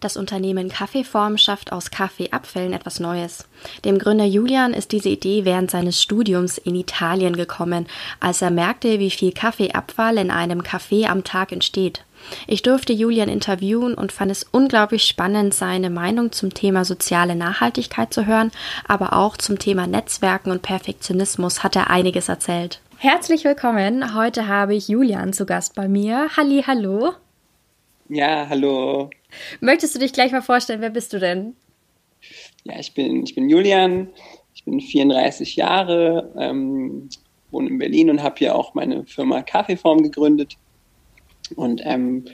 Das Unternehmen Kaffeeform schafft aus Kaffeeabfällen etwas Neues. Dem Gründer Julian ist diese Idee während seines Studiums in Italien gekommen, als er merkte, wie viel Kaffeeabfall in einem Kaffee am Tag entsteht. Ich durfte Julian interviewen und fand es unglaublich spannend, seine Meinung zum Thema soziale Nachhaltigkeit zu hören, aber auch zum Thema Netzwerken und Perfektionismus hat er einiges erzählt. Herzlich willkommen. Heute habe ich Julian zu Gast bei mir. Halli, hallo. Ja, hallo. Möchtest du dich gleich mal vorstellen, wer bist du denn? Ja, ich bin, ich bin Julian, ich bin 34 Jahre, ähm, wohne in Berlin und habe hier auch meine Firma Kaffeeform gegründet. Und ähm,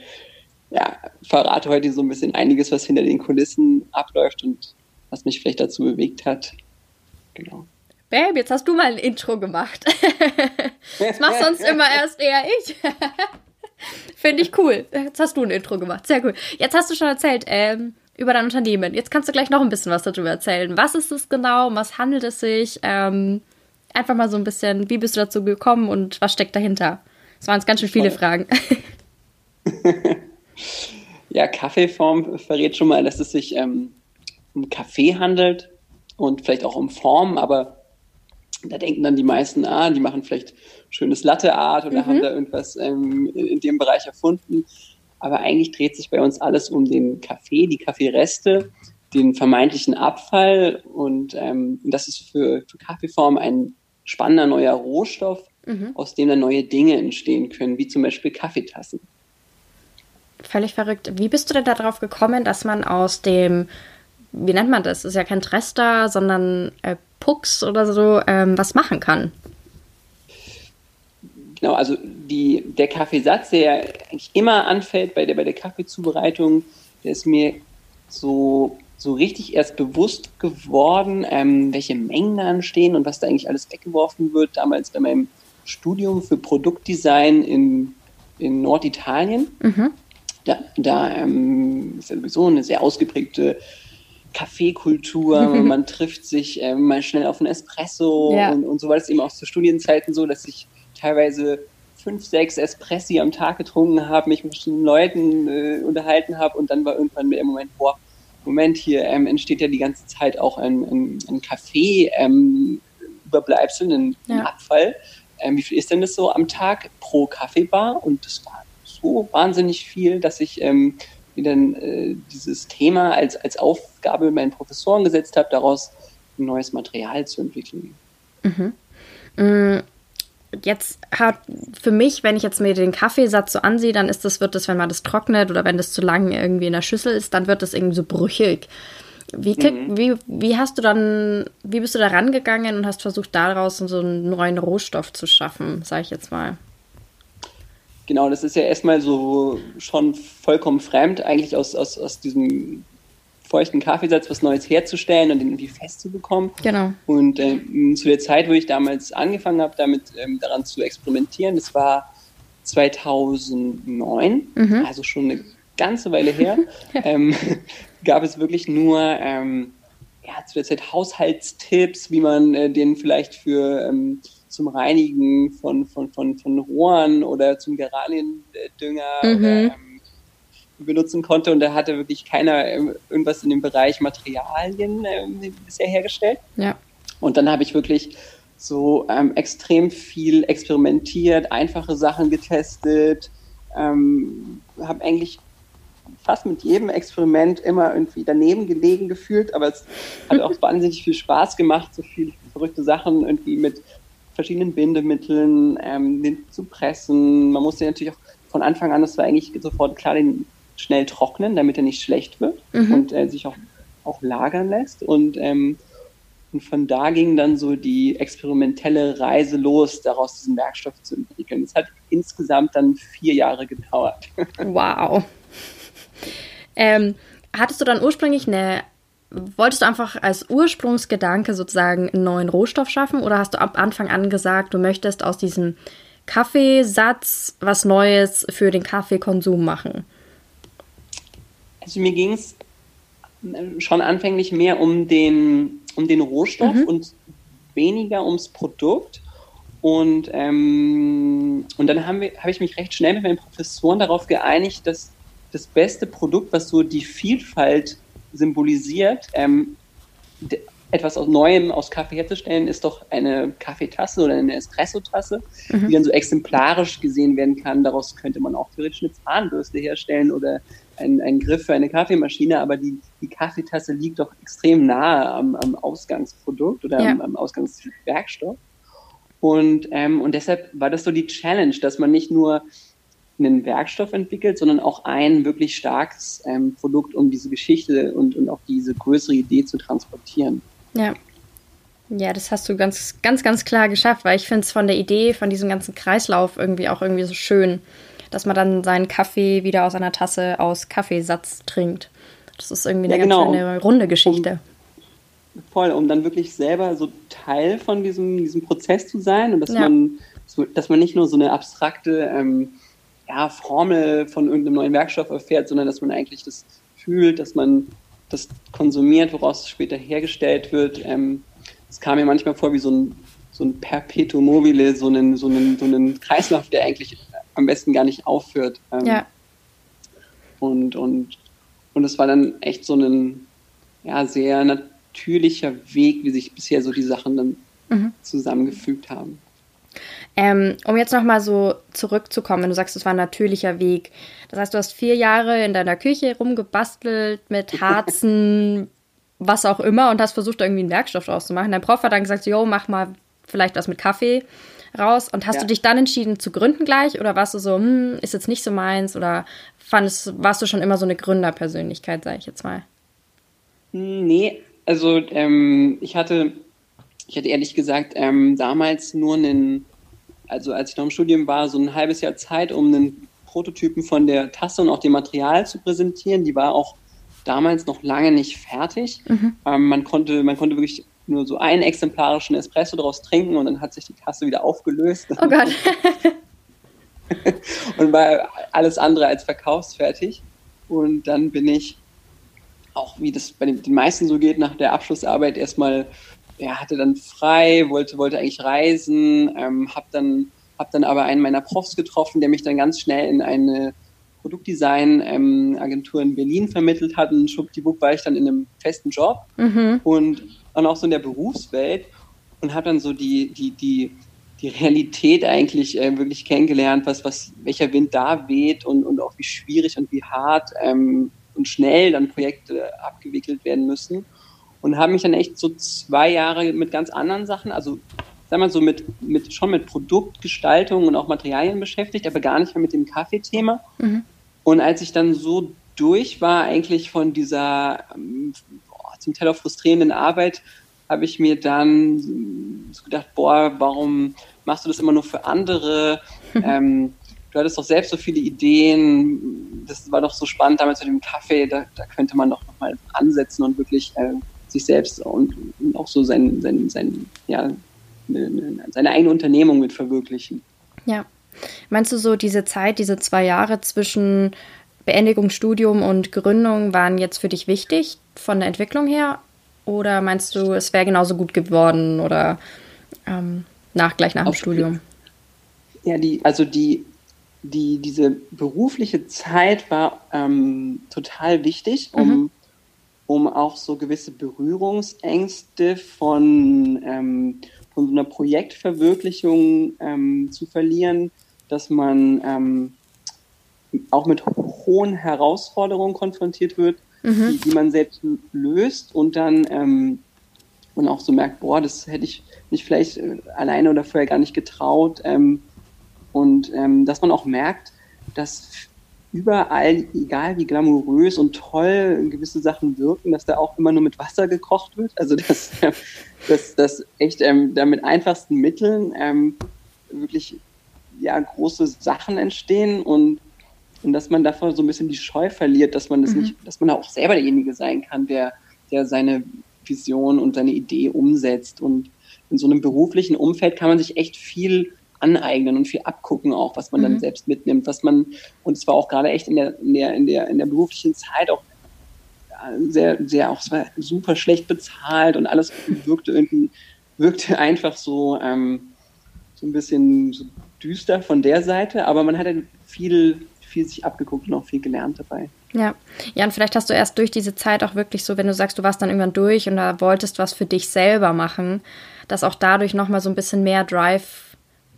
ja, verrate heute so ein bisschen einiges, was hinter den Kulissen abläuft und was mich vielleicht dazu bewegt hat. Genau. Babe, jetzt hast du mal ein Intro gemacht. das machst sonst immer erst eher ich. Finde ich cool. Jetzt hast du ein Intro gemacht. Sehr cool. Jetzt hast du schon erzählt ähm, über dein Unternehmen. Jetzt kannst du gleich noch ein bisschen was darüber erzählen. Was ist es genau? Um was handelt es sich? Ähm, einfach mal so ein bisschen, wie bist du dazu gekommen und was steckt dahinter? Das waren jetzt ganz schön viele. Fragen. ja, Kaffeeform verrät schon mal, dass es sich ähm, um Kaffee handelt und vielleicht auch um Form, aber da denken dann die meisten, ah, die machen vielleicht schönes Latte-Art oder mhm. haben da irgendwas ähm, in dem Bereich erfunden. Aber eigentlich dreht sich bei uns alles um den Kaffee, die Kaffeereste, den vermeintlichen Abfall. Und ähm, das ist für, für Kaffeeform ein spannender neuer Rohstoff, mhm. aus dem dann neue Dinge entstehen können, wie zum Beispiel Kaffeetassen. Völlig verrückt. Wie bist du denn darauf gekommen, dass man aus dem, wie nennt man das? das ist ja kein Trester, sondern äh, Pucks oder so ähm, was machen kann. Genau, also die, der Kaffeesatz, der eigentlich immer anfällt bei der, bei der Kaffeezubereitung, der ist mir so, so richtig erst bewusst geworden, ähm, welche Mengen da anstehen und was da eigentlich alles weggeworfen wird. Damals bei meinem Studium für Produktdesign in, in Norditalien. Mhm. Da, da ähm, ist ja sowieso eine sehr ausgeprägte Kaffeekultur, man trifft sich äh, mal schnell auf einen Espresso ja. und, und so war es eben auch zu Studienzeiten so, dass ich teilweise fünf, sechs Espressi am Tag getrunken habe, mich mit bestimmten Leuten äh, unterhalten habe und dann war irgendwann der Moment, boah, Moment, hier ähm, entsteht ja die ganze Zeit auch ein, ein, ein Kaffee-Überbleibsel, ähm, ein, ja. ein, Abfall. Ähm, wie viel ist denn das so am Tag pro Kaffeebar? Und das war so wahnsinnig viel, dass ich ähm, mir dann äh, dieses Thema als, als Aufgabe meinen Professoren gesetzt habe, daraus ein neues Material zu entwickeln. Mhm. Mm, jetzt hat für mich, wenn ich jetzt mir den Kaffeesatz so ansehe, dann ist das, wird das, wenn man das trocknet oder wenn das zu lang irgendwie in der Schüssel ist, dann wird das irgendwie so brüchig. Wie, mhm. wie, wie hast du dann, wie bist du da rangegangen und hast versucht, daraus so einen neuen Rohstoff zu schaffen, sage ich jetzt mal? Genau, das ist ja erstmal so schon vollkommen fremd, eigentlich aus, aus, aus diesem feuchten Kaffeesatz was Neues herzustellen und den irgendwie festzubekommen. Genau. Und ähm, zu der Zeit, wo ich damals angefangen habe, damit ähm, daran zu experimentieren, das war 2009, mhm. also schon eine ganze Weile her, ähm, gab es wirklich nur ähm, ja, zu der Zeit Haushaltstipps, wie man äh, den vielleicht für ähm, zum Reinigen von, von, von, von Rohren oder zum Geraniendünger mhm. oder, ähm, benutzen konnte und da hatte wirklich keiner ähm, irgendwas in dem Bereich Materialien äh, bisher hergestellt. Ja. Und dann habe ich wirklich so ähm, extrem viel experimentiert, einfache Sachen getestet, ähm, habe eigentlich fast mit jedem Experiment immer irgendwie daneben gelegen gefühlt, aber es hat auch wahnsinnig viel Spaß gemacht, so viele verrückte Sachen irgendwie mit verschiedenen Bindemitteln ähm, den zu pressen. Man musste natürlich auch von Anfang an, das war eigentlich sofort klar, den schnell trocknen, damit er nicht schlecht wird mhm. und äh, sich auch, auch lagern lässt. Und, ähm, und von da ging dann so die experimentelle Reise los, daraus diesen Werkstoff zu entwickeln. Es hat insgesamt dann vier Jahre gedauert. Wow. Ähm, hattest du dann ursprünglich eine wolltest du einfach als Ursprungsgedanke sozusagen einen neuen Rohstoff schaffen oder hast du ab Anfang an gesagt, du möchtest aus diesem Kaffeesatz was Neues für den Kaffeekonsum machen? Also mir ging es schon anfänglich mehr um den, um den Rohstoff mhm. und weniger ums Produkt. Und, ähm, und dann habe hab ich mich recht schnell mit meinen Professoren darauf geeinigt, dass das beste Produkt, was so die Vielfalt symbolisiert, ähm, etwas aus Neuem aus Kaffee herzustellen, ist doch eine Kaffeetasse oder eine Espresso-Tasse, mhm. die dann so exemplarisch gesehen werden kann. Daraus könnte man auch theoretisch eine Zahnbürste herstellen oder einen Griff für eine Kaffeemaschine, aber die, die Kaffeetasse liegt doch extrem nahe am, am Ausgangsprodukt oder ja. am, am, Ausgangswerkstoff. Und, ähm, und deshalb war das so die Challenge, dass man nicht nur einen Werkstoff entwickelt, sondern auch ein wirklich starkes ähm, Produkt, um diese Geschichte und, und auch diese größere Idee zu transportieren. Ja. Ja, das hast du ganz, ganz, ganz klar geschafft, weil ich finde es von der Idee, von diesem ganzen Kreislauf irgendwie auch irgendwie so schön, dass man dann seinen Kaffee wieder aus einer Tasse aus Kaffeesatz trinkt. Das ist irgendwie eine ja, genau. ganz schöne runde Geschichte. Um, voll, um dann wirklich selber so Teil von diesem, diesem Prozess zu sein und dass ja. man dass man nicht nur so eine abstrakte ähm, ja, Formel von irgendeinem neuen Werkstoff erfährt, sondern dass man eigentlich das fühlt, dass man das konsumiert, woraus es später hergestellt wird. Ähm, es kam mir manchmal vor wie so ein, so ein Perpetuum mobile, so einen, so, einen, so einen Kreislauf, der eigentlich am besten gar nicht aufhört. Ähm, ja. Und, und, und es war dann echt so ein ja, sehr natürlicher Weg, wie sich bisher so die Sachen dann mhm. zusammengefügt haben. Ähm, um jetzt nochmal so zurückzukommen, wenn du sagst, es war ein natürlicher Weg. Das heißt, du hast vier Jahre in deiner Küche rumgebastelt mit Harzen, was auch immer, und hast versucht, irgendwie einen Werkstoff draus zu machen. Dein Prof hat dann gesagt, jo, mach mal vielleicht was mit Kaffee raus. Und hast ja. du dich dann entschieden zu gründen gleich? Oder warst du so, hm, ist jetzt nicht so meins? Oder fandest, warst du schon immer so eine Gründerpersönlichkeit, sage ich jetzt mal? Nee, also ähm, ich hatte, ich hatte ehrlich gesagt ähm, damals nur einen also als ich noch im Studium war, so ein halbes Jahr Zeit, um einen Prototypen von der Tasse und auch dem Material zu präsentieren. Die war auch damals noch lange nicht fertig. Mhm. Ähm, man, konnte, man konnte wirklich nur so einen exemplarischen Espresso daraus trinken und dann hat sich die Tasse wieder aufgelöst. Oh Gott. und war alles andere als verkaufsfertig. Und dann bin ich auch, wie das bei den meisten so geht, nach der Abschlussarbeit erstmal ja, hatte dann frei, wollte, wollte eigentlich reisen, ähm, habe dann, hab dann aber einen meiner Profs getroffen, der mich dann ganz schnell in eine Produktdesign-Agentur ähm, in Berlin vermittelt hat. Und schwuppdiwupp war ich dann in einem festen Job mhm. und dann auch so in der Berufswelt und habe dann so die, die, die, die Realität eigentlich äh, wirklich kennengelernt, was, was, welcher Wind da weht und, und auch wie schwierig und wie hart ähm, und schnell dann Projekte abgewickelt werden müssen und habe mich dann echt so zwei Jahre mit ganz anderen Sachen, also sag mal so mit, mit schon mit Produktgestaltung und auch Materialien beschäftigt, aber gar nicht mehr mit dem Kaffeethema. Mhm. Und als ich dann so durch war, eigentlich von dieser ähm, boah, zum Teil auch frustrierenden Arbeit, habe ich mir dann so gedacht, boah, warum machst du das immer nur für andere? ähm, du hattest doch selbst so viele Ideen, das war doch so spannend damals mit dem Kaffee, da, da könnte man doch nochmal ansetzen und wirklich äh, sich selbst und, und auch so sein, sein, sein, ja, seine eigene Unternehmung mit verwirklichen. Ja. Meinst du so, diese Zeit, diese zwei Jahre zwischen Beendigungsstudium und Gründung waren jetzt für dich wichtig von der Entwicklung her? Oder meinst du, es wäre genauso gut geworden oder ähm, nach, gleich nach dem Auf, Studium? Ja, die, also die, die, diese berufliche Zeit war ähm, total wichtig, um mhm um auch so gewisse Berührungsängste von, ähm, von so einer Projektverwirklichung ähm, zu verlieren, dass man ähm, auch mit hohen Herausforderungen konfrontiert wird, mhm. die, die, man selbst löst und dann ähm, und auch so merkt, boah, das hätte ich mich vielleicht äh, alleine oder vorher gar nicht getraut. Ähm, und ähm, dass man auch merkt, dass überall, egal wie glamourös und toll gewisse Sachen wirken, dass da auch immer nur mit Wasser gekocht wird. Also dass, dass, dass echt ähm, da mit einfachsten Mitteln ähm, wirklich ja, große Sachen entstehen und, und dass man davor so ein bisschen die Scheu verliert, dass man das mhm. nicht, dass man auch selber derjenige sein kann, der, der seine Vision und seine Idee umsetzt. Und in so einem beruflichen Umfeld kann man sich echt viel aneignen und viel abgucken auch, was man mhm. dann selbst mitnimmt, was man, und es war auch gerade echt in der, in der, in der, in der beruflichen Zeit auch sehr, sehr auch, super schlecht bezahlt und alles wirkte irgendwie, wirkte einfach so, ähm, so ein bisschen so düster von der Seite, aber man hat halt viel, viel sich abgeguckt und auch viel gelernt dabei. Ja. ja, und vielleicht hast du erst durch diese Zeit auch wirklich so, wenn du sagst, du warst dann irgendwann durch und da wolltest was für dich selber machen, dass auch dadurch nochmal so ein bisschen mehr Drive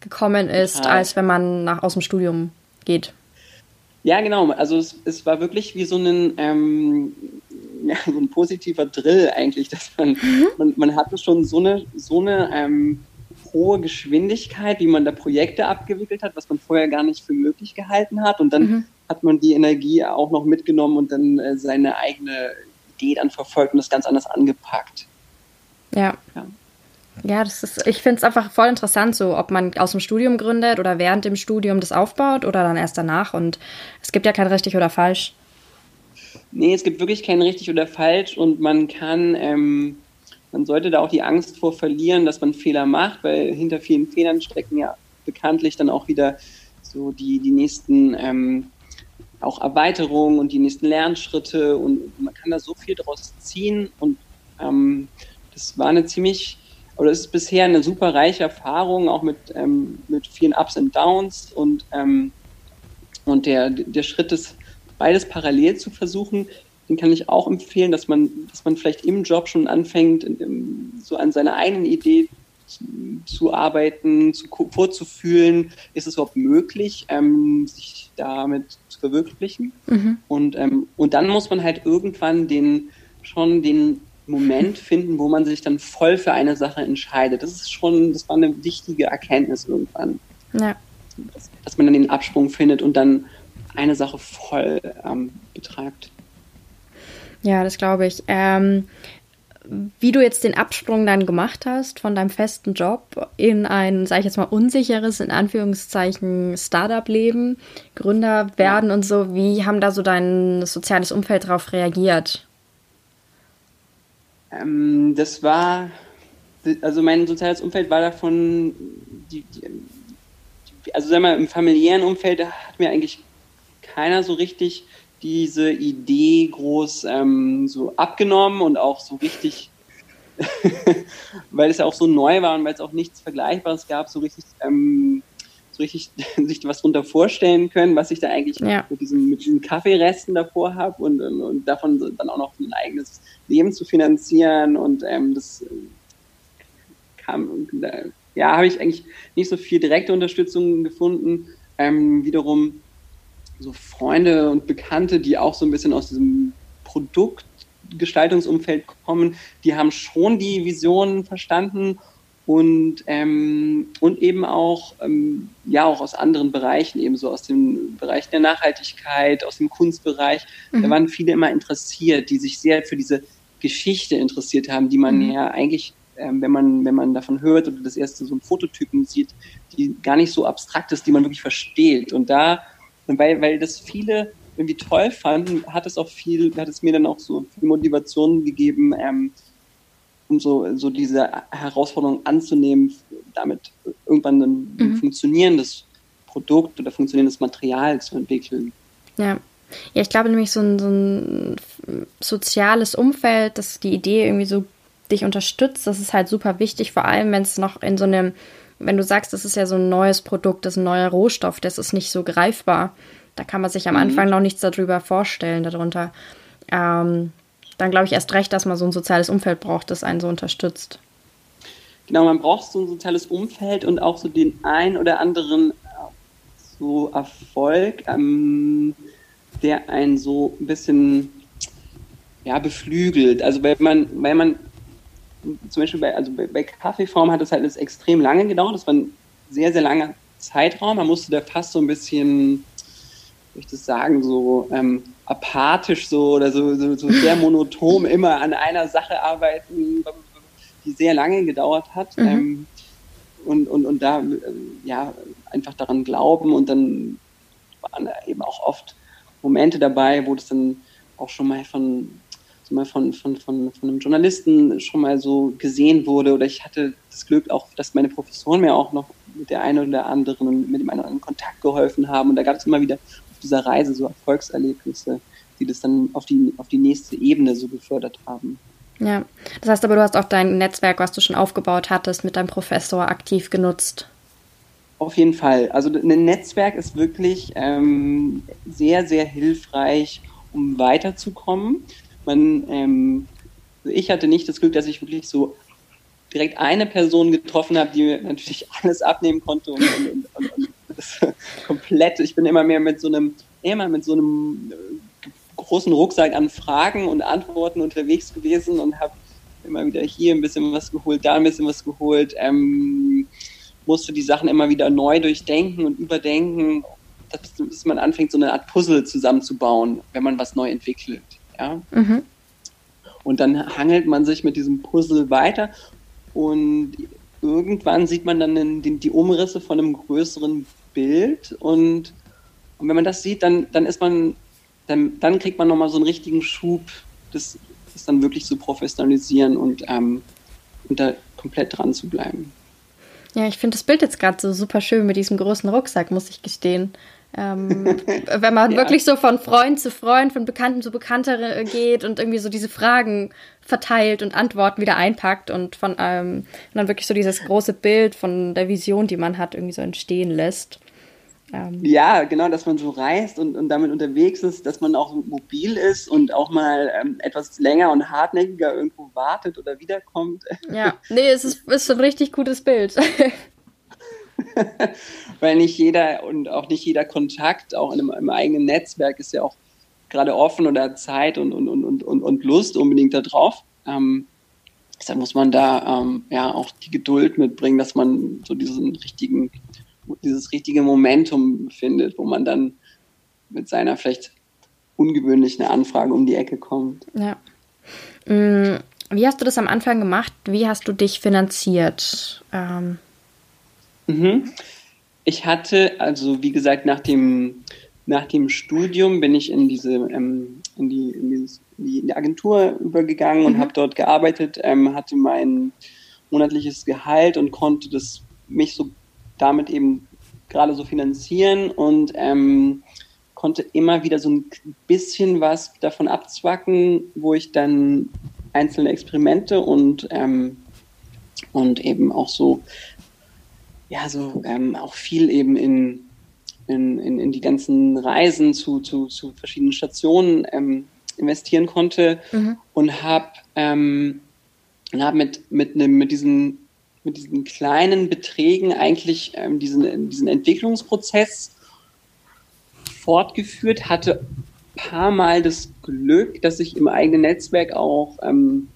gekommen ist, Total. als wenn man nach, aus dem Studium geht. Ja, genau. Also es, es war wirklich wie so ein, ähm, ja, so ein positiver Drill eigentlich, dass man, mhm. man, man hatte schon so eine, so eine ähm, hohe Geschwindigkeit, wie man da Projekte abgewickelt hat, was man vorher gar nicht für möglich gehalten hat. Und dann mhm. hat man die Energie auch noch mitgenommen und dann äh, seine eigene Idee dann verfolgt und das ganz anders angepackt. Ja. ja. Ja, das ist, ich finde es einfach voll interessant, so ob man aus dem Studium gründet oder während dem Studium das aufbaut oder dann erst danach. Und es gibt ja kein richtig oder falsch. Nee, es gibt wirklich kein richtig oder falsch und man kann, ähm, man sollte da auch die Angst vor verlieren, dass man Fehler macht, weil hinter vielen Fehlern stecken ja bekanntlich dann auch wieder so die, die nächsten ähm, auch Erweiterungen und die nächsten Lernschritte und man kann da so viel draus ziehen und ähm, das war eine ziemlich oder es ist bisher eine super reiche Erfahrung, auch mit, ähm, mit vielen Ups und Downs und, ähm, und der, der Schritt ist, beides parallel zu versuchen, den kann ich auch empfehlen, dass man, dass man vielleicht im Job schon anfängt, so an seiner eigenen Idee zu, zu arbeiten, zu, vorzufühlen, ist es überhaupt möglich, ähm, sich damit zu verwirklichen. Mhm. Und, ähm, und dann muss man halt irgendwann den schon den Moment finden, wo man sich dann voll für eine Sache entscheidet. Das ist schon, das war eine wichtige Erkenntnis irgendwann. Ja. Dass, dass man dann den Absprung findet und dann eine Sache voll ähm, betreibt. Ja, das glaube ich. Ähm, wie du jetzt den Absprung dann gemacht hast von deinem festen Job in ein, sage ich jetzt mal, unsicheres, in Anführungszeichen, Startup-Leben, Gründer werden ja. und so, wie haben da so dein soziales Umfeld darauf reagiert? Ähm, das war, also mein soziales Umfeld war davon, die, die, also sag mal, im familiären Umfeld hat mir eigentlich keiner so richtig diese Idee groß ähm, so abgenommen und auch so richtig, weil es ja auch so neu war und weil es auch nichts Vergleichbares gab, so richtig ähm, richtig sich was drunter vorstellen können, was ich da eigentlich ja. mit, diesen, mit diesen Kaffeeresten davor habe und, und, und, davon dann auch noch ein eigenes Leben zu finanzieren und ähm, das äh, kam, ja, habe ich eigentlich nicht so viel direkte Unterstützung gefunden. Ähm, wiederum so Freunde und Bekannte, die auch so ein bisschen aus diesem Produktgestaltungsumfeld kommen, die haben schon die Visionen verstanden und, ähm, und eben auch, ähm, ja, auch aus anderen Bereichen, eben so aus dem Bereich der Nachhaltigkeit, aus dem Kunstbereich. Mhm. Da waren viele immer interessiert, die sich sehr für diese Geschichte interessiert haben, die man mhm. ja eigentlich, ähm, wenn man, wenn man davon hört oder das erste so ein Fototypen sieht, die gar nicht so abstrakt ist, die man wirklich versteht. Und da, weil, weil das viele irgendwie toll fanden, hat es auch viel, hat es mir dann auch so viel Motivation gegeben, ähm, um so, so diese Herausforderung anzunehmen, damit irgendwann ein mhm. funktionierendes Produkt oder funktionierendes Material zu entwickeln. Ja. Ja, ich glaube nämlich so ein, so ein soziales Umfeld, dass die Idee irgendwie so dich unterstützt, das ist halt super wichtig, vor allem wenn es noch in so einem, wenn du sagst, das ist ja so ein neues Produkt, das ist ein neuer Rohstoff, das ist nicht so greifbar. Da kann man sich am mhm. Anfang noch nichts darüber vorstellen, darunter. Ähm, dann glaube ich erst recht, dass man so ein soziales Umfeld braucht, das einen so unterstützt. Genau, man braucht so ein soziales Umfeld und auch so den ein oder anderen so Erfolg, ähm, der einen so ein bisschen ja, beflügelt. Also weil man, weil man zum Beispiel bei, also bei, bei Kaffeeform hat es halt extrem lange gedauert. Das war ein sehr, sehr langer Zeitraum. Man musste da fast so ein bisschen, wie ich das sagen, so ähm, apathisch so oder so, so, so sehr monoton immer an einer Sache arbeiten, die sehr lange gedauert hat. Mhm. Ähm, und, und, und da ja einfach daran glauben und dann waren eben auch oft Momente dabei, wo das dann auch schon mal von mal von, von, von, von einem Journalisten schon mal so gesehen wurde. Oder ich hatte das Glück auch, dass meine Professoren mir auch noch mit der einen oder anderen, mit dem einen oder anderen Kontakt geholfen haben. Und da gab es immer wieder dieser Reise so Erfolgserlebnisse, die das dann auf die, auf die nächste Ebene so gefördert haben. Ja, das heißt aber, du hast auch dein Netzwerk, was du schon aufgebaut hattest, mit deinem Professor aktiv genutzt. Auf jeden Fall. Also ein Netzwerk ist wirklich ähm, sehr, sehr hilfreich, um weiterzukommen. Man, ähm, ich hatte nicht das Glück, dass ich wirklich so direkt eine Person getroffen habe, die mir natürlich alles abnehmen konnte und, und, und, und das komplett. Ich bin immer mehr mit so einem, immer mit so einem äh, großen Rucksack an Fragen und Antworten unterwegs gewesen und habe immer wieder hier ein bisschen was geholt, da ein bisschen was geholt. Ähm, musste die Sachen immer wieder neu durchdenken und überdenken, dass, man anfängt, so eine Art Puzzle zusammenzubauen, wenn man was neu entwickelt. Ja? Mhm. Und dann hangelt man sich mit diesem Puzzle weiter und irgendwann sieht man dann die, die Umrisse von einem größeren Bild und, und wenn man das sieht, dann, dann ist man, dann, dann kriegt man nochmal so einen richtigen Schub, das, das dann wirklich zu professionalisieren und, ähm, und da komplett dran zu bleiben. Ja, ich finde das Bild jetzt gerade so super schön mit diesem großen Rucksack, muss ich gestehen. Ähm, wenn man ja. wirklich so von Freund zu Freund, von Bekannten zu Bekannter geht und irgendwie so diese Fragen verteilt und Antworten wieder einpackt und von ähm, und dann wirklich so dieses große Bild von der Vision, die man hat, irgendwie so entstehen lässt. Ähm. Ja, genau, dass man so reist und, und damit unterwegs ist, dass man auch mobil ist und auch mal ähm, etwas länger und hartnäckiger irgendwo wartet oder wiederkommt. Ja, nee, es ist, ist ein richtig gutes Bild. Weil nicht jeder und auch nicht jeder Kontakt, auch in einem, im eigenen Netzwerk, ist ja auch gerade offen oder Zeit und, und, und, und, und Lust unbedingt da drauf. Ähm, deshalb muss man da ähm, ja auch die Geduld mitbringen, dass man so diesen richtigen dieses richtige Momentum findet, wo man dann mit seiner vielleicht ungewöhnlichen Anfrage um die Ecke kommt. Ja. Mm, wie hast du das am Anfang gemacht? Wie hast du dich finanziert? Ähm. Mhm. Ich hatte, also wie gesagt, nach dem, nach dem Studium bin ich in diese, ähm, in, die, in, dieses, in, die, Agentur übergegangen mhm. und habe dort gearbeitet, ähm, hatte mein monatliches Gehalt und konnte das mich so damit eben gerade so finanzieren und ähm, konnte immer wieder so ein bisschen was davon abzwacken, wo ich dann einzelne Experimente und, ähm, und eben auch so, ja, so ähm, auch viel eben in, in, in, in, die ganzen Reisen zu, zu, zu verschiedenen Stationen ähm, investieren konnte mhm. und habe ähm, hab mit, mit, ne, mit diesen mit diesen kleinen Beträgen eigentlich ähm, diesen, diesen Entwicklungsprozess fortgeführt, hatte ein paar Mal das Glück, dass ich im eigenen Netzwerk auch ähm,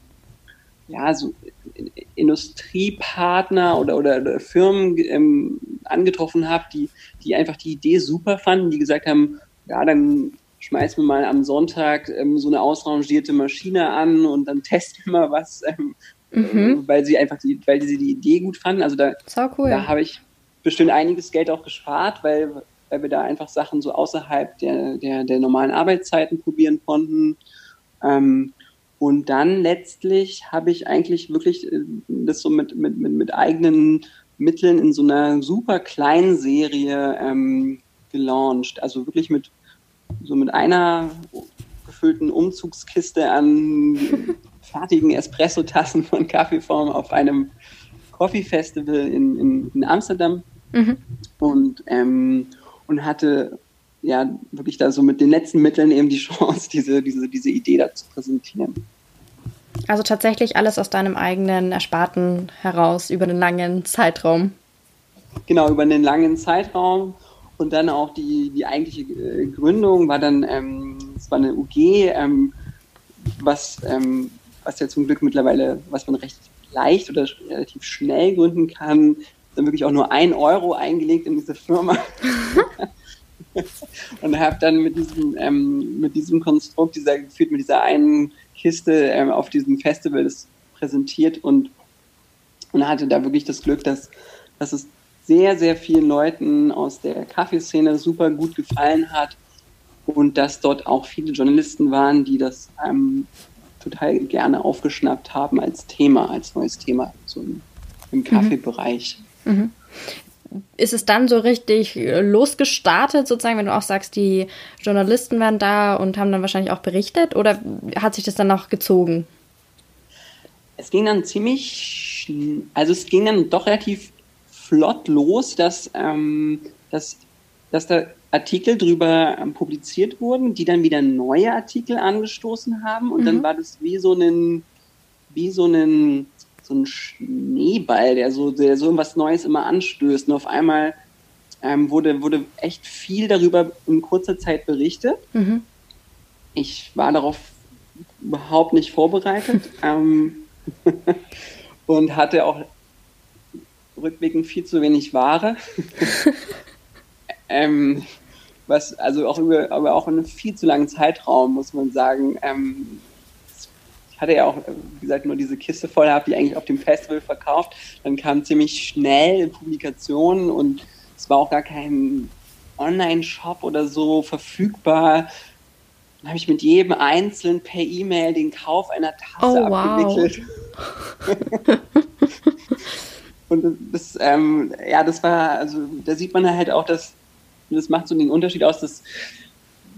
ja, so Industriepartner oder, oder, oder Firmen ähm, angetroffen habe, die, die einfach die Idee super fanden, die gesagt haben, ja, dann schmeißen wir mal am Sonntag ähm, so eine ausrangierte Maschine an und dann testen wir mal was, ähm, mhm. weil sie einfach die, weil sie die Idee gut fanden. Also da, cool. da habe ich bestimmt einiges Geld auch gespart, weil, weil wir da einfach Sachen so außerhalb der, der, der normalen Arbeitszeiten probieren konnten. Ähm, und dann letztlich habe ich eigentlich wirklich äh, das so mit, mit, mit, mit eigenen Mitteln in so einer super kleinen Serie ähm, gelauncht. Also wirklich mit so mit einer gefüllten Umzugskiste an fertigen Espresso-Tassen von Kaffeeform auf einem Coffee Festival in, in, in Amsterdam mhm. und, ähm, und hatte ja wirklich da so mit den letzten Mitteln eben die Chance, diese, diese, diese Idee da zu präsentieren. Also tatsächlich alles aus deinem eigenen Ersparten heraus über einen langen Zeitraum. Genau, über einen langen Zeitraum. Und dann auch die, die eigentliche äh, Gründung war dann, ähm, es war eine UG, ähm, was ähm, was ja zum Glück mittlerweile, was man recht leicht oder relativ schnell gründen kann, dann wirklich auch nur ein Euro eingelegt in diese Firma. und habe dann mit diesem, ähm, mit diesem Konstrukt, dieser geführt mit dieser einen Kiste ähm, auf diesem Festival das präsentiert und, und hatte da wirklich das Glück, dass, dass es sehr, sehr vielen Leuten aus der Kaffeeszene super gut gefallen hat und dass dort auch viele Journalisten waren, die das ähm, total gerne aufgeschnappt haben als Thema, als neues Thema so im, im mhm. Kaffeebereich. Mhm. Ist es dann so richtig losgestartet, sozusagen, wenn du auch sagst, die Journalisten waren da und haben dann wahrscheinlich auch berichtet oder hat sich das dann noch gezogen? Es ging dann ziemlich, also es ging dann doch relativ flott los, dass, ähm, dass, dass da Artikel drüber ähm, publiziert wurden, die dann wieder neue Artikel angestoßen haben und mhm. dann war das wie so ein, wie so ein, so ein Schneeball, der so, der so was Neues immer anstößt. Und auf einmal ähm, wurde, wurde echt viel darüber in kurzer Zeit berichtet. Mhm. Ich war darauf überhaupt nicht vorbereitet ähm, und hatte auch rückblickend viel zu wenig Ware. ähm, was also auch über, aber auch in einem viel zu langen Zeitraum, muss man sagen. Ähm, ich hatte ja auch, wie gesagt, nur diese Kiste voll, habe die eigentlich auf dem Festival verkauft. Dann kam ziemlich schnell Publikationen und es war auch gar kein Online-Shop oder so verfügbar. Dann habe ich mit jedem einzeln per E-Mail den Kauf einer Tasse oh, abgewickelt. Wow. und das, ähm, ja, das war, also da sieht man halt auch, dass das macht so den Unterschied aus, dass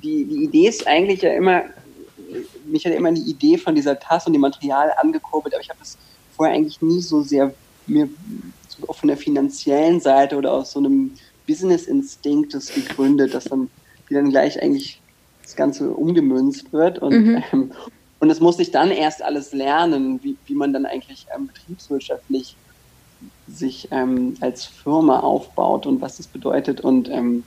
die, die Idee ist eigentlich ja immer, mich hat immer die Idee von dieser Tasse und dem Material angekurbelt, aber ich habe das vorher eigentlich nie so sehr mir so von der finanziellen Seite oder aus so einem Business-Instinkt das gegründet, dass dann, wie dann gleich eigentlich das Ganze umgemünzt wird und mhm. ähm, und das musste ich dann erst alles lernen, wie, wie man dann eigentlich ähm, betriebswirtschaftlich sich ähm, als Firma aufbaut und was das bedeutet. Und ähm,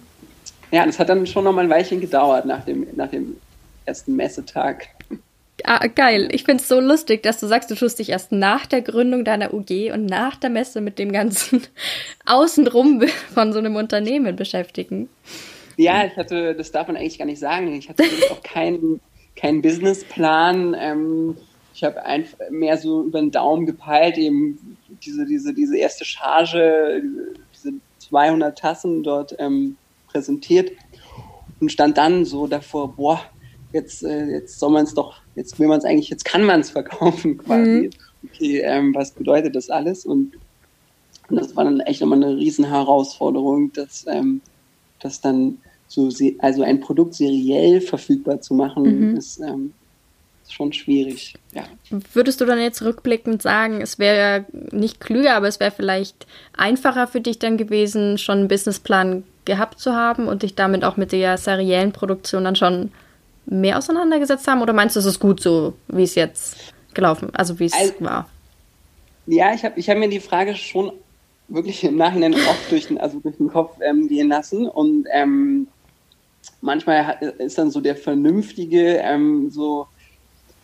ja, das hat dann schon noch mal ein Weilchen gedauert nach dem, nach dem ersten Messetag. Ah, geil. Ich finde es so lustig, dass du sagst, du tust dich erst nach der Gründung deiner UG und nach der Messe mit dem ganzen Außenrum von so einem Unternehmen beschäftigen. Ja, ich hatte, das darf man eigentlich gar nicht sagen. Ich hatte auch keinen keinen Businessplan. Ähm, ich habe einfach mehr so über den Daumen gepeilt, eben diese, diese, diese erste Charge, diese 200 Tassen dort ähm, präsentiert und stand dann so davor, boah, jetzt, äh, jetzt soll man es doch, jetzt will man es eigentlich, jetzt kann man es verkaufen quasi. Mhm. Okay, ähm, was bedeutet das alles? Und, und, das war dann echt nochmal eine riesen Herausforderung, dass ähm, das dann so, also ein Produkt seriell verfügbar zu machen, mhm. ist ähm, schon schwierig. Ja. Würdest du dann jetzt rückblickend sagen, es wäre nicht klüger, aber es wäre vielleicht einfacher für dich dann gewesen, schon einen Businessplan gehabt zu haben und dich damit auch mit der seriellen Produktion dann schon mehr auseinandergesetzt haben? Oder meinst du, es ist gut so, wie es jetzt gelaufen, also wie es also, war? Ja, ich habe ich hab mir die Frage schon wirklich im Nachhinein oft durch den, also durch den Kopf ähm, gehen lassen und ähm, manchmal ist dann so der vernünftige ähm, so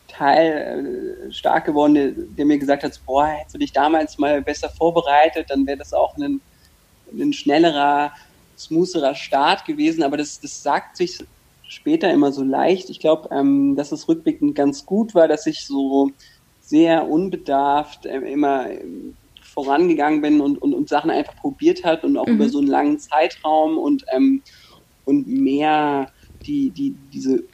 Teil äh, stark geworden, der, der, mir gesagt hat, boah, hättest du dich damals mal besser vorbereitet, dann wäre das auch ein, ein schnellerer smootherer Start gewesen, aber das, das sagt sich später immer so leicht. Ich glaube, ähm, dass es rückblickend ganz gut war, dass ich so sehr unbedarft äh, immer ähm, vorangegangen bin und, und, und Sachen einfach probiert hat und auch mhm. über so einen langen Zeitraum und, ähm, und mehr die, die, diese,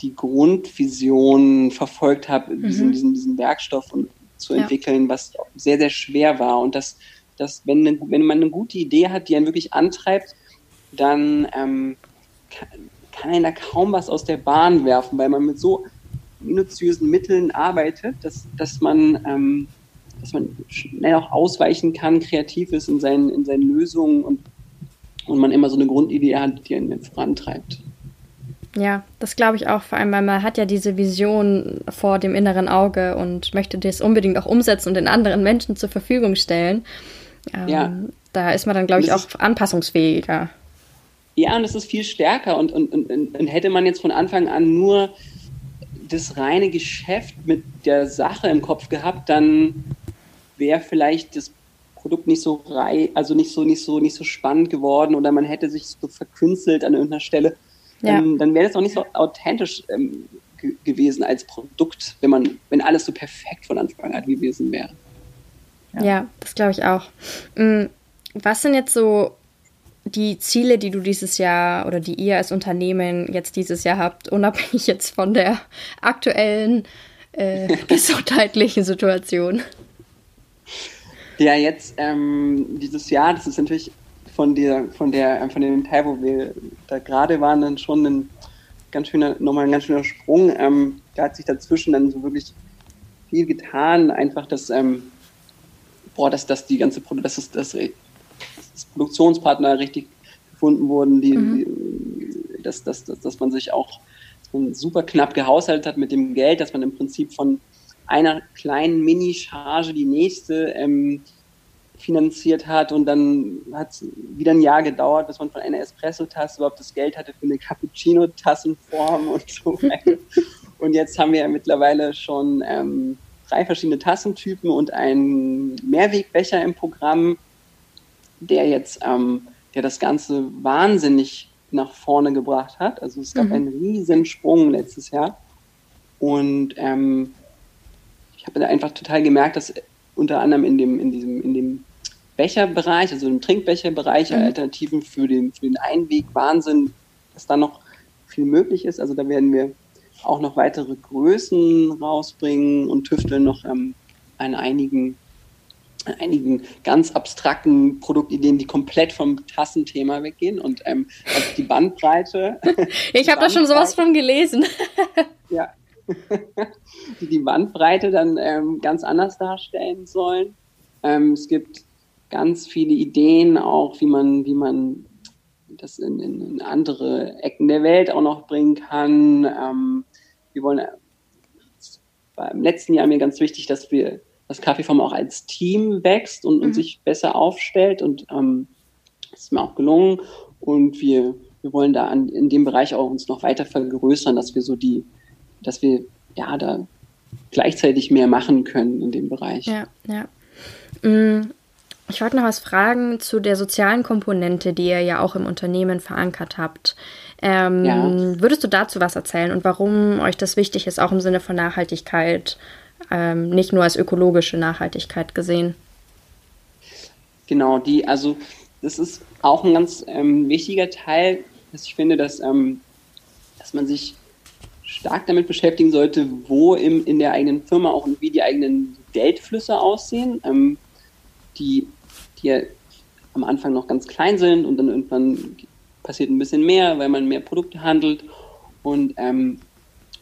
die Grundvision verfolgt habe, mhm. diesen, diesen, diesen Werkstoff und, zu entwickeln, ja. was sehr, sehr schwer war. Und dass, dass wenn, wenn man eine gute Idee hat, die einen wirklich antreibt, dann ähm, kann, kann einen da kaum was aus der Bahn werfen, weil man mit so minutiösen Mitteln arbeitet, dass, dass man ähm, dass man schnell auch ausweichen kann, kreativ ist in seinen, in seinen Lösungen und, und man immer so eine Grundidee hat, die einen vorantreibt. Ja, das glaube ich auch, vor allem, weil man hat ja diese Vision vor dem inneren Auge und möchte das unbedingt auch umsetzen und den anderen Menschen zur Verfügung stellen. Ähm, ja. Da ist man dann, glaube ich, auch anpassungsfähiger. Ja, und es ist viel stärker. Und, und, und, und hätte man jetzt von Anfang an nur das reine Geschäft mit der Sache im Kopf gehabt, dann wäre vielleicht das Produkt nicht so rei also nicht so, nicht so, nicht so spannend geworden oder man hätte sich so verkünstelt an irgendeiner Stelle. Ja. Ähm, dann wäre das auch nicht so authentisch ähm, gewesen als Produkt, wenn man, wenn alles so perfekt von Anfang an gewesen wäre. Ja, ja das glaube ich auch. Mm, was sind jetzt so die Ziele, die du dieses Jahr oder die ihr als Unternehmen jetzt dieses Jahr habt, unabhängig jetzt von der aktuellen äh, gesundheitlichen Situation? Ja, jetzt ähm, dieses Jahr, das ist natürlich von der, von der, von dem Teil, wo wir da gerade waren, dann schon ein ganz schöner, nochmal ein ganz schöner Sprung. Ähm, da hat sich dazwischen dann so wirklich viel getan. Einfach, dass, ähm, boah, dass, dass die ganze dass, das, dass Produktionspartner richtig gefunden wurden, die, mhm. die, dass, dass, dass, dass man sich auch dass man super knapp gehaushaltet hat mit dem Geld, dass man im Prinzip von einer kleinen Mini-Charge die nächste ähm, finanziert hat und dann hat es wieder ein Jahr gedauert, bis man von einer Espresso-Tasse überhaupt das Geld hatte für eine Cappuccino-Tassenform und so weiter. und jetzt haben wir ja mittlerweile schon ähm, drei verschiedene Tassentypen und einen Mehrwegbecher im Programm, der jetzt, ähm, der das Ganze wahnsinnig nach vorne gebracht hat. Also es gab mhm. einen riesen Sprung letztes Jahr. Und ähm, ich habe einfach total gemerkt, dass unter anderem in dem, in diesem, in dem Becherbereich, also im Trinkbecherbereich, mhm. Alternativen für den, für den Einweg, Wahnsinn, dass da noch viel möglich ist. Also da werden wir auch noch weitere Größen rausbringen und tüfteln noch ähm, an einigen, einigen ganz abstrakten Produktideen, die komplett vom Tassenthema weggehen und ähm, also die Bandbreite. ich habe da schon sowas von gelesen. ja. die die Bandbreite dann ähm, ganz anders darstellen sollen. Ähm, es gibt ganz viele Ideen auch, wie man, wie man das in, in, andere Ecken der Welt auch noch bringen kann. Ähm, wir wollen, war im letzten Jahr mir ganz wichtig, dass wir das Kaffeeform auch als Team wächst und, mhm. und sich besser aufstellt und ähm, das ist mir auch gelungen und wir, wir wollen da an, in dem Bereich auch uns noch weiter vergrößern, dass wir so die, dass wir ja da gleichzeitig mehr machen können in dem Bereich. Ja, ja. Mm, ich wollte noch was fragen zu der sozialen Komponente, die ihr ja auch im Unternehmen verankert habt. Ähm, ja. Würdest du dazu was erzählen und warum euch das wichtig ist, auch im Sinne von Nachhaltigkeit, ähm, nicht nur als ökologische Nachhaltigkeit gesehen? Genau, die, also das ist auch ein ganz ähm, wichtiger Teil, dass ich finde, dass, ähm, dass man sich stark damit beschäftigen sollte, wo im, in der eigenen Firma auch und wie die eigenen Geldflüsse aussehen. Ähm, die die am Anfang noch ganz klein sind und dann irgendwann passiert ein bisschen mehr, weil man mehr Produkte handelt. Und, ähm,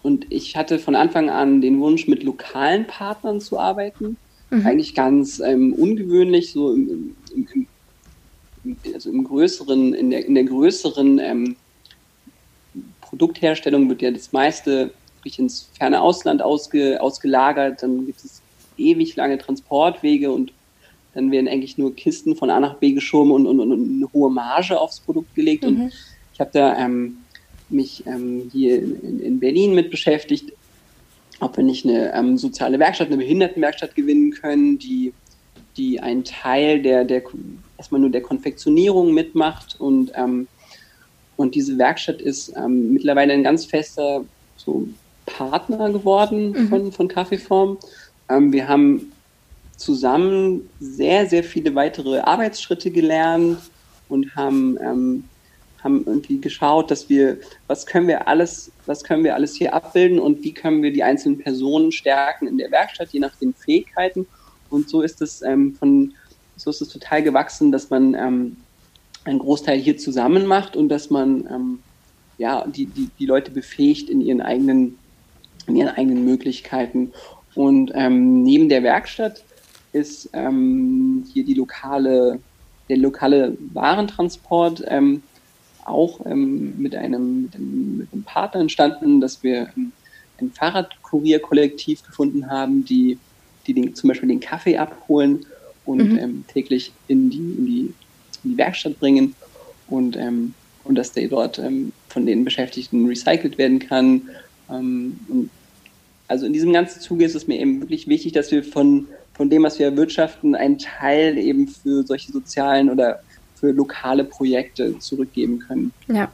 und ich hatte von Anfang an den Wunsch, mit lokalen Partnern zu arbeiten. Mhm. Eigentlich ganz ähm, ungewöhnlich, so im, im, im, also im größeren, in der, in der größeren ähm, Produktherstellung wird ja das meiste wirklich ins ferne Ausland ausge, ausgelagert. Dann gibt es ewig lange Transportwege und dann werden eigentlich nur Kisten von A nach B geschoben und, und, und eine hohe Marge aufs Produkt gelegt. Mhm. Und ich habe da ähm, mich ähm, hier in, in, Berlin mit beschäftigt, ob wir nicht eine ähm, soziale Werkstatt, eine Behindertenwerkstatt gewinnen können, die, die einen Teil der, der erstmal nur der Konfektionierung mitmacht. Und, ähm, und diese Werkstatt ist ähm, mittlerweile ein ganz fester so Partner geworden mhm. von, von Kaffeeform. Ähm, wir haben zusammen sehr, sehr viele weitere Arbeitsschritte gelernt und haben, ähm, haben irgendwie geschaut, dass wir, was können wir alles, was können wir alles hier abbilden und wie können wir die einzelnen Personen stärken in der Werkstatt, je nach den Fähigkeiten. Und so ist es ähm, von, so ist es total gewachsen, dass man ähm, einen Großteil hier zusammen macht und dass man ähm, ja die, die, die Leute befähigt in ihren eigenen, in ihren eigenen Möglichkeiten. Und ähm, neben der Werkstatt ist ähm, hier die lokale, der lokale Warentransport ähm, auch ähm, mit, einem, mit, einem, mit einem Partner entstanden, dass wir ein Fahrradkurierkollektiv gefunden haben, die, die den, zum Beispiel den Kaffee abholen und mhm. ähm, täglich in die, in, die, in die Werkstatt bringen und, ähm, und dass der dort ähm, von den Beschäftigten recycelt werden kann. Ähm, also in diesem ganzen Zuge ist es mir eben wirklich wichtig, dass wir von von dem, was wir erwirtschaften, einen Teil eben für solche sozialen oder für lokale Projekte zurückgeben können. Ja.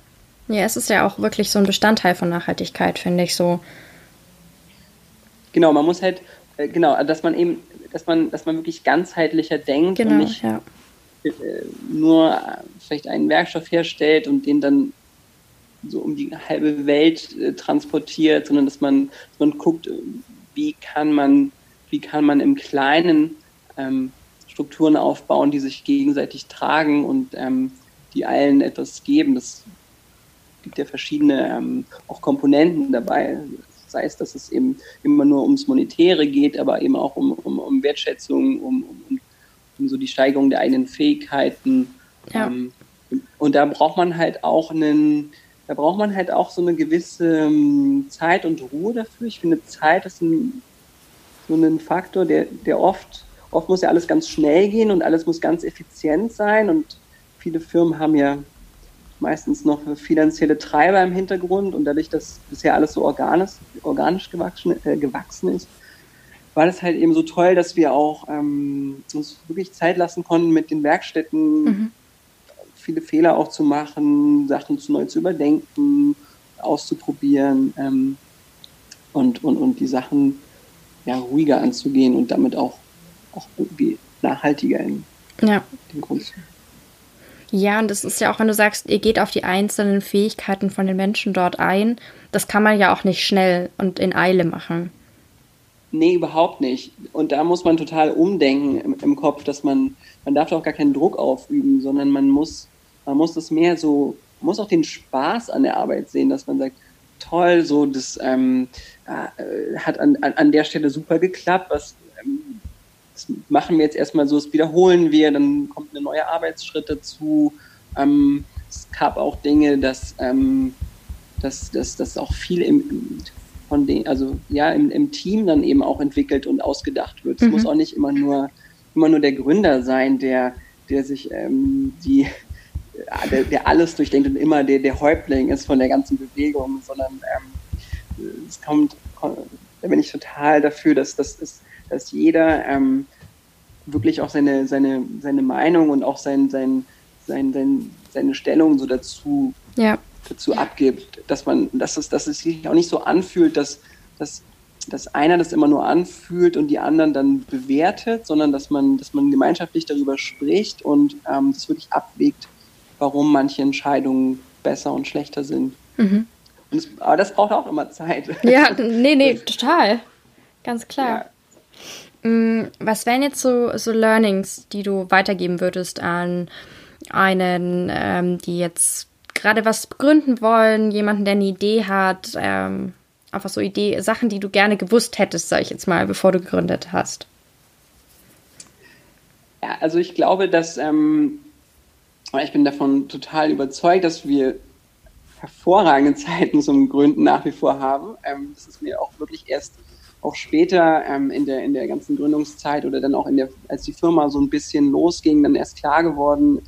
Ja, es ist ja auch wirklich so ein Bestandteil von Nachhaltigkeit, finde ich so. Genau, man muss halt, äh, genau, dass man eben, dass man, dass man wirklich ganzheitlicher denkt genau, und nicht ja. Äh, nur vielleicht einen Werkstoff herstellt und den dann so um die halbe Welt äh, transportiert, sondern dass man, dass man guckt, wie kann man, wie kann man im Kleinen ähm, Strukturen aufbauen, die sich gegenseitig tragen und ähm, die allen etwas geben. Das gibt ja verschiedene ähm, auch Komponenten dabei. Sei es, dass es eben immer nur ums Monetäre geht, aber eben auch um, um, um Wertschätzung, um, um, um so die Steigerung der eigenen Fähigkeiten. Ja. Ähm, und da braucht man halt auch einen, da braucht man halt auch so eine gewisse ähm, Zeit und Ruhe dafür. Ich finde, Zeit ist ein, so ein Faktor, der, der oft, oft muss ja alles ganz schnell gehen und alles muss ganz effizient sein. Und viele Firmen haben ja meistens noch finanzielle Treiber im Hintergrund. Und dadurch, dass bisher alles so organisch, organisch gewachsen, äh, gewachsen ist, war das halt eben so toll, dass wir auch ähm, uns wirklich Zeit lassen konnten mit den Werkstätten, mhm. viele Fehler auch zu machen, Sachen zu neu zu überdenken, auszuprobieren ähm, und, und, und die Sachen ja, ruhiger anzugehen und damit auch, auch irgendwie nachhaltiger in ja. den zu. Ja, und das ist ja auch, wenn du sagst, ihr geht auf die einzelnen Fähigkeiten von den Menschen dort ein, das kann man ja auch nicht schnell und in Eile machen. Nee, überhaupt nicht. Und da muss man total umdenken im, im Kopf, dass man, man darf auch gar keinen Druck aufüben, sondern man muss man muss das mehr so, man muss auch den Spaß an der Arbeit sehen, dass man sagt, toll, so das ähm, äh, hat an, an, an der Stelle super geklappt, was ähm, das machen wir jetzt erstmal so, das wiederholen wir, dann kommt ein neuer Arbeitsschritt dazu. Ähm, es gab auch Dinge, dass, ähm, dass, dass, dass auch viel im, von den, also ja, im, im Team dann eben auch entwickelt und ausgedacht wird. Es mhm. muss auch nicht immer nur, immer nur der Gründer sein, der, der sich ähm, die, der, der, alles durchdenkt und immer der, der Häuptling ist von der ganzen Bewegung, sondern ähm, es kommt, da bin ich total dafür, dass, dass, dass, dass jeder ähm, wirklich auch seine, seine, seine Meinung und auch sein, sein, sein, sein, seine Stellung so dazu, ja. dazu abgibt, dass man, dass es, dass es sich auch nicht so anfühlt, dass, dass, dass einer das immer nur anfühlt und die anderen dann bewertet, sondern dass man, dass man gemeinschaftlich darüber spricht und ähm, das wirklich abwägt, warum manche Entscheidungen besser und schlechter sind. Mhm. Es, aber das braucht auch immer Zeit. Ja, nee, nee, total. Ganz klar. Ja. Mm, was wären jetzt so, so Learnings, die du weitergeben würdest an einen, ähm, die jetzt gerade was begründen wollen, jemanden, der eine Idee hat, ähm, einfach so Idee, Sachen, die du gerne gewusst hättest, sag ich jetzt mal, bevor du gegründet hast? Ja, also ich glaube, dass ähm, ich bin davon total überzeugt, dass wir hervorragende Zeiten zum Gründen nach wie vor haben. Ähm, das ist mir auch wirklich erst auch später ähm, in, der, in der ganzen Gründungszeit oder dann auch in der, als die Firma so ein bisschen losging, dann erst klar geworden,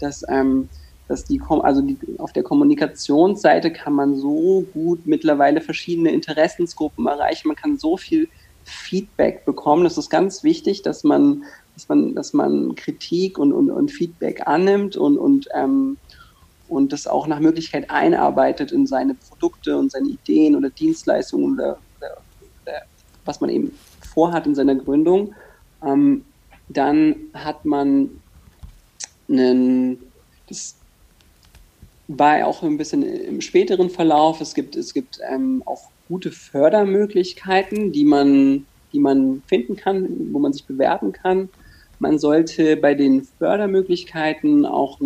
dass, ähm, dass die, also die, auf der Kommunikationsseite kann man so gut mittlerweile verschiedene Interessensgruppen erreichen. Man kann so viel Feedback bekommen. Das ist ganz wichtig, dass man dass man, dass man Kritik und, und, und Feedback annimmt und, und, ähm, und das auch nach Möglichkeit einarbeitet in seine Produkte und seine Ideen oder Dienstleistungen oder, oder, oder was man eben vorhat in seiner Gründung. Ähm, dann hat man einen, das war auch ein bisschen im späteren Verlauf, es gibt, es gibt ähm, auch gute Fördermöglichkeiten, die man, die man finden kann, wo man sich bewerben kann. Man sollte bei den Fördermöglichkeiten auch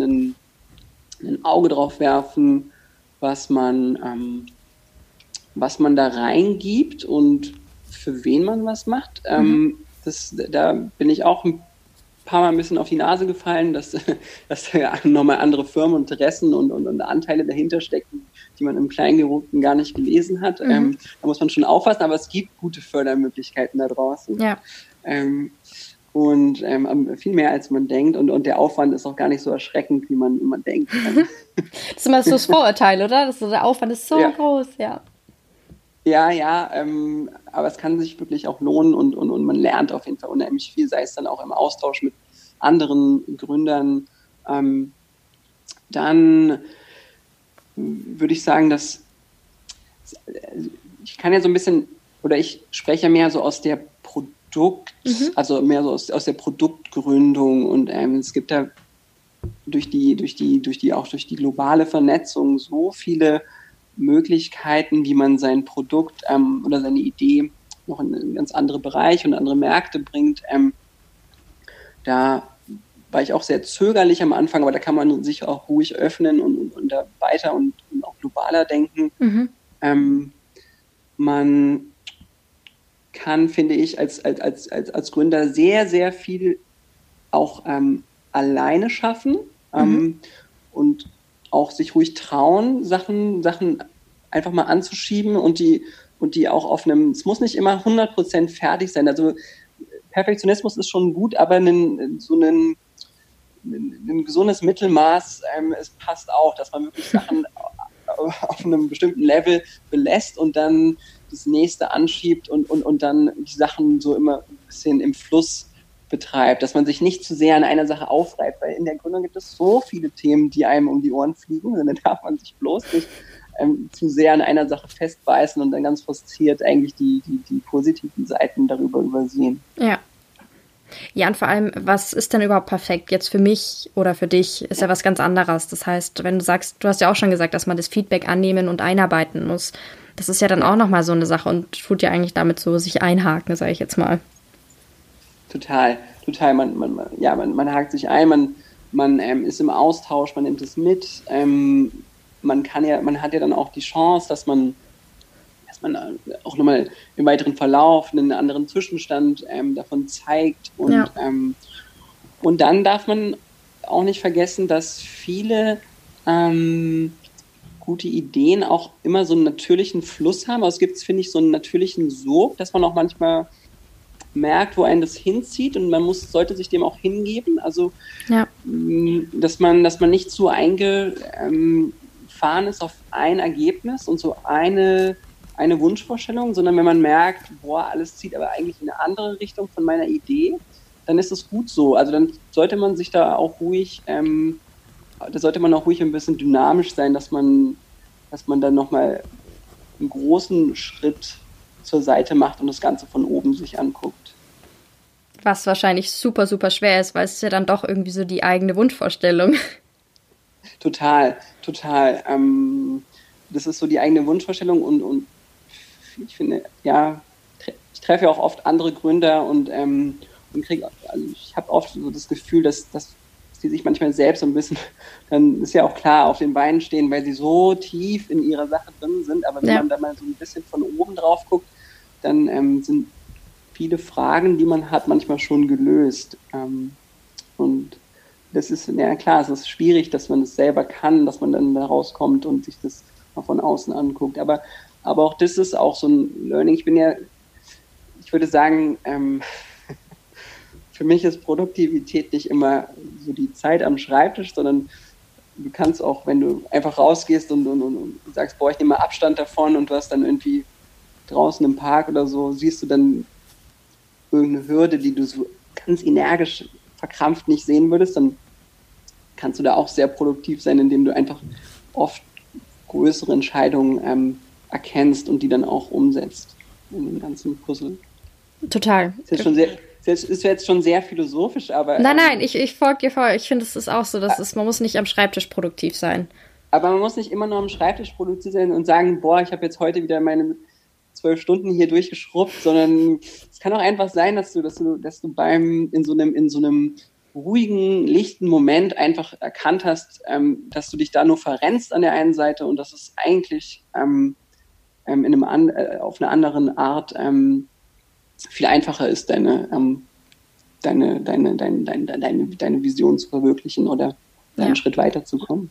ein Auge drauf werfen, was man, ähm, was man da reingibt und für wen man was macht. Ähm, mhm. Ähm, das, da bin ich auch ein paar Mal ein bisschen auf die Nase gefallen, dass, dass da nochmal andere Firmeninteressen und, und, und, Anteile dahinter stecken, die man im Kleingedruckten gar nicht gelesen hat. Mhm. Ähm, da muss man schon aufpassen, aber es gibt gute Fördermöglichkeiten da draußen. Ja. Ähm, und ähm, viel mehr als man denkt und, und der Aufwand ist auch gar nicht so erschreckend, wie man immer denkt. das ist immer so das Vorurteil, oder? Das so, der Aufwand ist so ja. groß, ja. Ja, ja, ähm, aber es kann sich wirklich auch lohnen und, und, und man lernt auf jeden Fall unheimlich viel, sei es dann auch im Austausch mit anderen Gründern. Ähm, dann würde ich sagen, dass ich kann ja so ein bisschen, oder ich spreche mehr so aus der Produkt Produkt, mhm. also mehr so aus, aus der Produktgründung und ähm, es gibt da durch die, durch die, durch die, auch durch die globale Vernetzung so viele Möglichkeiten, wie man sein Produkt ähm, oder seine Idee noch in, in ganz andere Bereiche und andere Märkte bringt. Ähm, da war ich auch sehr zögerlich am Anfang, aber da kann man sich auch ruhig öffnen und, und, und da weiter und, und, auch globaler denken. Mhm. Ähm, man kann, finde ich, als, als, als, als Gründer sehr, sehr viel auch ähm, alleine schaffen ähm, mhm. und auch sich ruhig trauen, Sachen, Sachen einfach mal anzuschieben und die, und die auch auf einem, es muss nicht immer 100% fertig sein. Also Perfektionismus ist schon gut, aber einen, so einen, ein gesundes Mittelmaß, ähm, es passt auch, dass man wirklich Sachen auf einem bestimmten Level belässt und dann das nächste anschiebt und, und, und dann die Sachen so immer ein bisschen im Fluss betreibt, dass man sich nicht zu sehr an einer Sache aufreibt, weil in der Gründung gibt es so viele Themen, die einem um die Ohren fliegen und dann darf man sich bloß nicht ähm, zu sehr an einer Sache festbeißen und dann ganz frustriert eigentlich die, die, die positiven Seiten darüber übersehen. Ja. Ja, und vor allem, was ist denn überhaupt perfekt? Jetzt für mich oder für dich ist ja was ganz anderes. Das heißt, wenn du sagst, du hast ja auch schon gesagt, dass man das Feedback annehmen und einarbeiten muss. Das ist ja dann auch nochmal so eine Sache und tut ja eigentlich damit so sich einhaken, sage ich jetzt mal. Total, total. Man, man, ja, man, man hakt sich ein, man, man ähm, ist im Austausch, man nimmt es mit. Ähm, man kann ja, man hat ja dann auch die Chance, dass man, dass man äh, auch nochmal im weiteren Verlauf einen anderen Zwischenstand ähm, davon zeigt. Und, ja. ähm, und dann darf man auch nicht vergessen, dass viele ähm, gute Ideen auch immer so einen natürlichen Fluss haben. Also es gibt, finde ich, so einen natürlichen Sog, dass man auch manchmal merkt, wo einen das hinzieht und man muss, sollte sich dem auch hingeben. Also, ja. dass man, dass man nicht so einge, ähm, gefahren ist auf ein Ergebnis und so eine, eine Wunschvorstellung, sondern wenn man merkt, boah, alles zieht aber eigentlich in eine andere Richtung von meiner Idee, dann ist es gut so. Also dann sollte man sich da auch ruhig, ähm, da sollte man auch ruhig ein bisschen dynamisch sein, dass man, dass man dann nochmal einen großen Schritt zur Seite macht und das Ganze von oben sich anguckt. Was wahrscheinlich super, super schwer ist, weil es ist ja dann doch irgendwie so die eigene Wunschvorstellung. Total, total. Ähm, das ist so die eigene Wunschvorstellung und, und ich finde, ja, ich treffe ja auch oft andere Gründer und, ähm, und kriege, also ich habe oft so das Gefühl, dass, dass die sich manchmal selbst so ein bisschen, dann ist ja auch klar, auf den Beinen stehen, weil sie so tief in ihrer Sache drin sind. Aber wenn ja. man da mal so ein bisschen von oben drauf guckt, dann ähm, sind viele Fragen, die man hat, manchmal schon gelöst. Ähm, und das ist, ja klar, es ist schwierig, dass man es selber kann, dass man dann da rauskommt und sich das mal von außen anguckt. Aber, aber auch das ist auch so ein Learning. Ich bin ja, ich würde sagen, ähm, für mich ist Produktivität nicht immer so die Zeit am Schreibtisch, sondern du kannst auch, wenn du einfach rausgehst und, und, und sagst, boah, ich nehme mal Abstand davon und du hast dann irgendwie draußen im Park oder so, siehst du dann irgendeine Hürde, die du so ganz energisch verkrampft nicht sehen würdest, dann kannst du da auch sehr produktiv sein, indem du einfach oft größere Entscheidungen ähm, erkennst und die dann auch umsetzt in dem ganzen Puzzle. Total. Das ist schon sehr, das ist jetzt schon sehr philosophisch, aber. Nein, nein, ähm, ich, ich folge dir voll. Ich finde, es ist auch so, dass es, man muss nicht am Schreibtisch produktiv sein. Aber man muss nicht immer nur am Schreibtisch produktiv sein und sagen, boah, ich habe jetzt heute wieder meine zwölf Stunden hier durchgeschrubbt, sondern es kann auch einfach sein, dass du, dass du, dass du beim in so einem, in so einem ruhigen, lichten Moment einfach erkannt hast, ähm, dass du dich da nur verrennst an der einen Seite und dass es eigentlich ähm, ähm, in einem an, äh, auf einer anderen Art ähm, viel einfacher ist, deine, ähm, deine, deine, deine, deine, deine, deine Vision zu verwirklichen oder einen ja. Schritt weiterzukommen.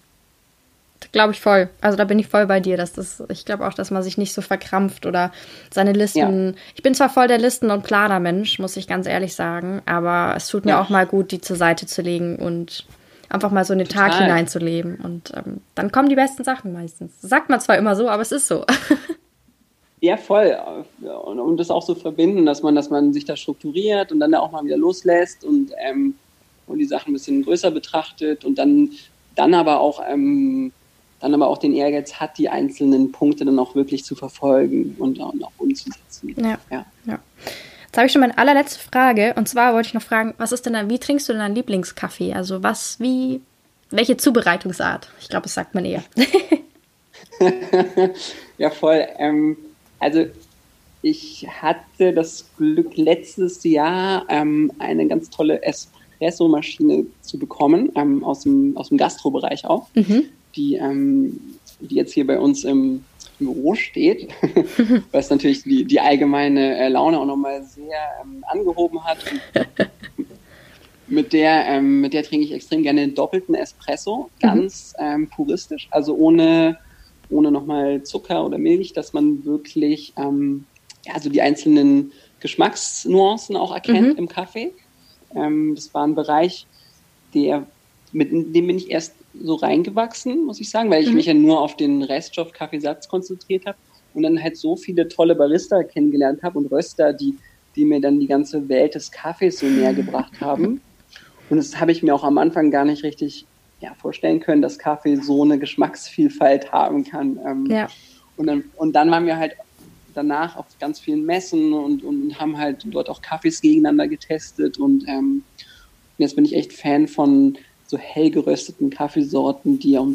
Glaube ich voll. Also da bin ich voll bei dir, dass das, ich glaube auch, dass man sich nicht so verkrampft oder seine Listen. Ja. Ich bin zwar voll der Listen- und Planer-Mensch, muss ich ganz ehrlich sagen, aber es tut mir ja. auch mal gut, die zur Seite zu legen und einfach mal so in den Total. Tag hineinzuleben. Und ähm, dann kommen die besten Sachen meistens. Das sagt man zwar immer so, aber es ist so. Ja, voll. Und, und das auch so verbinden, dass man, dass man sich da strukturiert und dann auch mal wieder loslässt und, ähm, und die Sachen ein bisschen größer betrachtet und dann, dann aber auch ähm, dann aber auch den Ehrgeiz hat, die einzelnen Punkte dann auch wirklich zu verfolgen und, und auch umzusetzen. Ja. ja. ja. Jetzt habe ich schon meine allerletzte Frage und zwar wollte ich noch fragen, was ist denn dann, wie trinkst du denn deinen Lieblingskaffee? Also was, wie, welche Zubereitungsart? Ich glaube, das sagt man eher. ja, voll. Ähm, also ich hatte das Glück, letztes Jahr ähm, eine ganz tolle Espresso-Maschine zu bekommen, ähm, aus, dem, aus dem Gastrobereich auch, mhm. die, ähm, die jetzt hier bei uns im Büro steht, was natürlich die, die allgemeine äh, Laune auch nochmal sehr ähm, angehoben hat. mit der, ähm, mit der trinke ich extrem gerne einen doppelten Espresso, mhm. ganz ähm, puristisch, also ohne, ohne nochmal Zucker oder Milch, dass man wirklich ähm, ja, also die einzelnen Geschmacksnuancen auch erkennt mhm. im Kaffee. Ähm, das war ein Bereich, der, mit dem bin ich erst so reingewachsen, muss ich sagen, weil ich mhm. mich ja nur auf den Reststoff Kaffeesatz konzentriert habe und dann halt so viele tolle Barista kennengelernt habe und Röster, die, die mir dann die ganze Welt des Kaffees so näher gebracht haben. Und das habe ich mir auch am Anfang gar nicht richtig ja, vorstellen können, dass Kaffee so eine Geschmacksvielfalt haben kann. Ähm, ja. und, dann, und dann waren wir halt danach auf ganz vielen Messen und, und haben halt dort auch Kaffees gegeneinander getestet und ähm, jetzt bin ich echt Fan von so hell gerösteten Kaffeesorten, die auch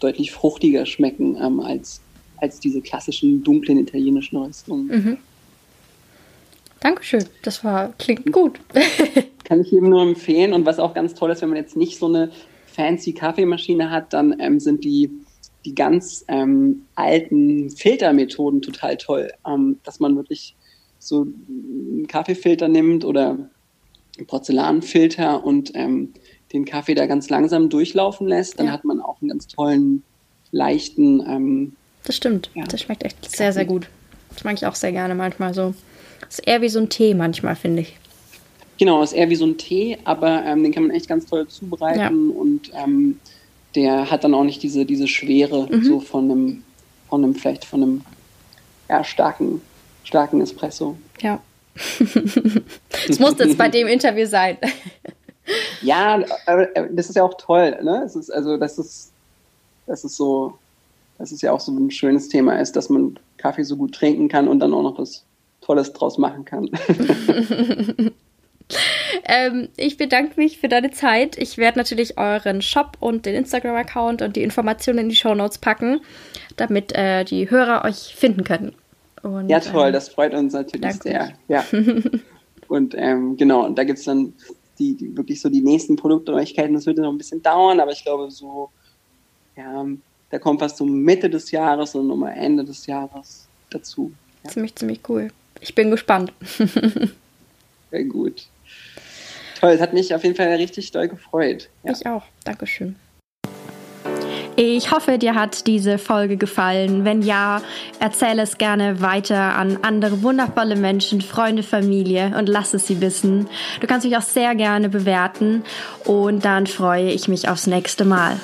deutlich fruchtiger schmecken ähm, als, als diese klassischen dunklen italienischen Röstungen. Mhm. Dankeschön, das war, klingt gut. Kann ich jedem nur empfehlen. Und was auch ganz toll ist, wenn man jetzt nicht so eine fancy Kaffeemaschine hat, dann ähm, sind die, die ganz ähm, alten Filtermethoden total toll. Ähm, dass man wirklich so einen Kaffeefilter nimmt oder einen Porzellanfilter und ähm, den Kaffee da ganz langsam durchlaufen lässt, dann ja. hat man auch einen ganz tollen, leichten. Ähm, das stimmt, ja, das schmeckt echt Kaffee. sehr, sehr gut. Das mag ich auch sehr gerne manchmal so. Das ist eher wie so ein Tee manchmal, finde ich. Genau, ist eher wie so ein Tee, aber ähm, den kann man echt ganz toll zubereiten ja. und ähm, der hat dann auch nicht diese, diese Schwere mhm. so von einem, von einem, vielleicht von einem ja, starken, starken Espresso. Ja. das muss jetzt bei dem Interview sein. ja, aber das ist ja auch toll, ne? Es ist, also das ist, das ist so, dass es ja auch so ein schönes Thema ist, dass man Kaffee so gut trinken kann und dann auch noch was Tolles draus machen kann. ähm, ich bedanke mich für deine Zeit. Ich werde natürlich euren Shop und den Instagram-Account und die Informationen in die Show Notes packen, damit äh, die Hörer euch finden können. Und, ja, toll, ähm, das freut uns natürlich sehr. Ja. und ähm, genau, und da gibt es dann die, die, wirklich so die nächsten Produktneuigkeiten. Das wird noch ein bisschen dauern, aber ich glaube, so, ja, da kommt was so Mitte des Jahres und nochmal Ende des Jahres dazu. Ja. Ziemlich, ziemlich cool. Ich bin gespannt. Sehr gut. Toll, es hat mich auf jeden Fall richtig doll gefreut. Ja. Ich auch. Dankeschön. Ich hoffe, dir hat diese Folge gefallen. Wenn ja, erzähle es gerne weiter an andere wundervolle Menschen, Freunde, Familie und lass es sie wissen. Du kannst mich auch sehr gerne bewerten und dann freue ich mich aufs nächste Mal.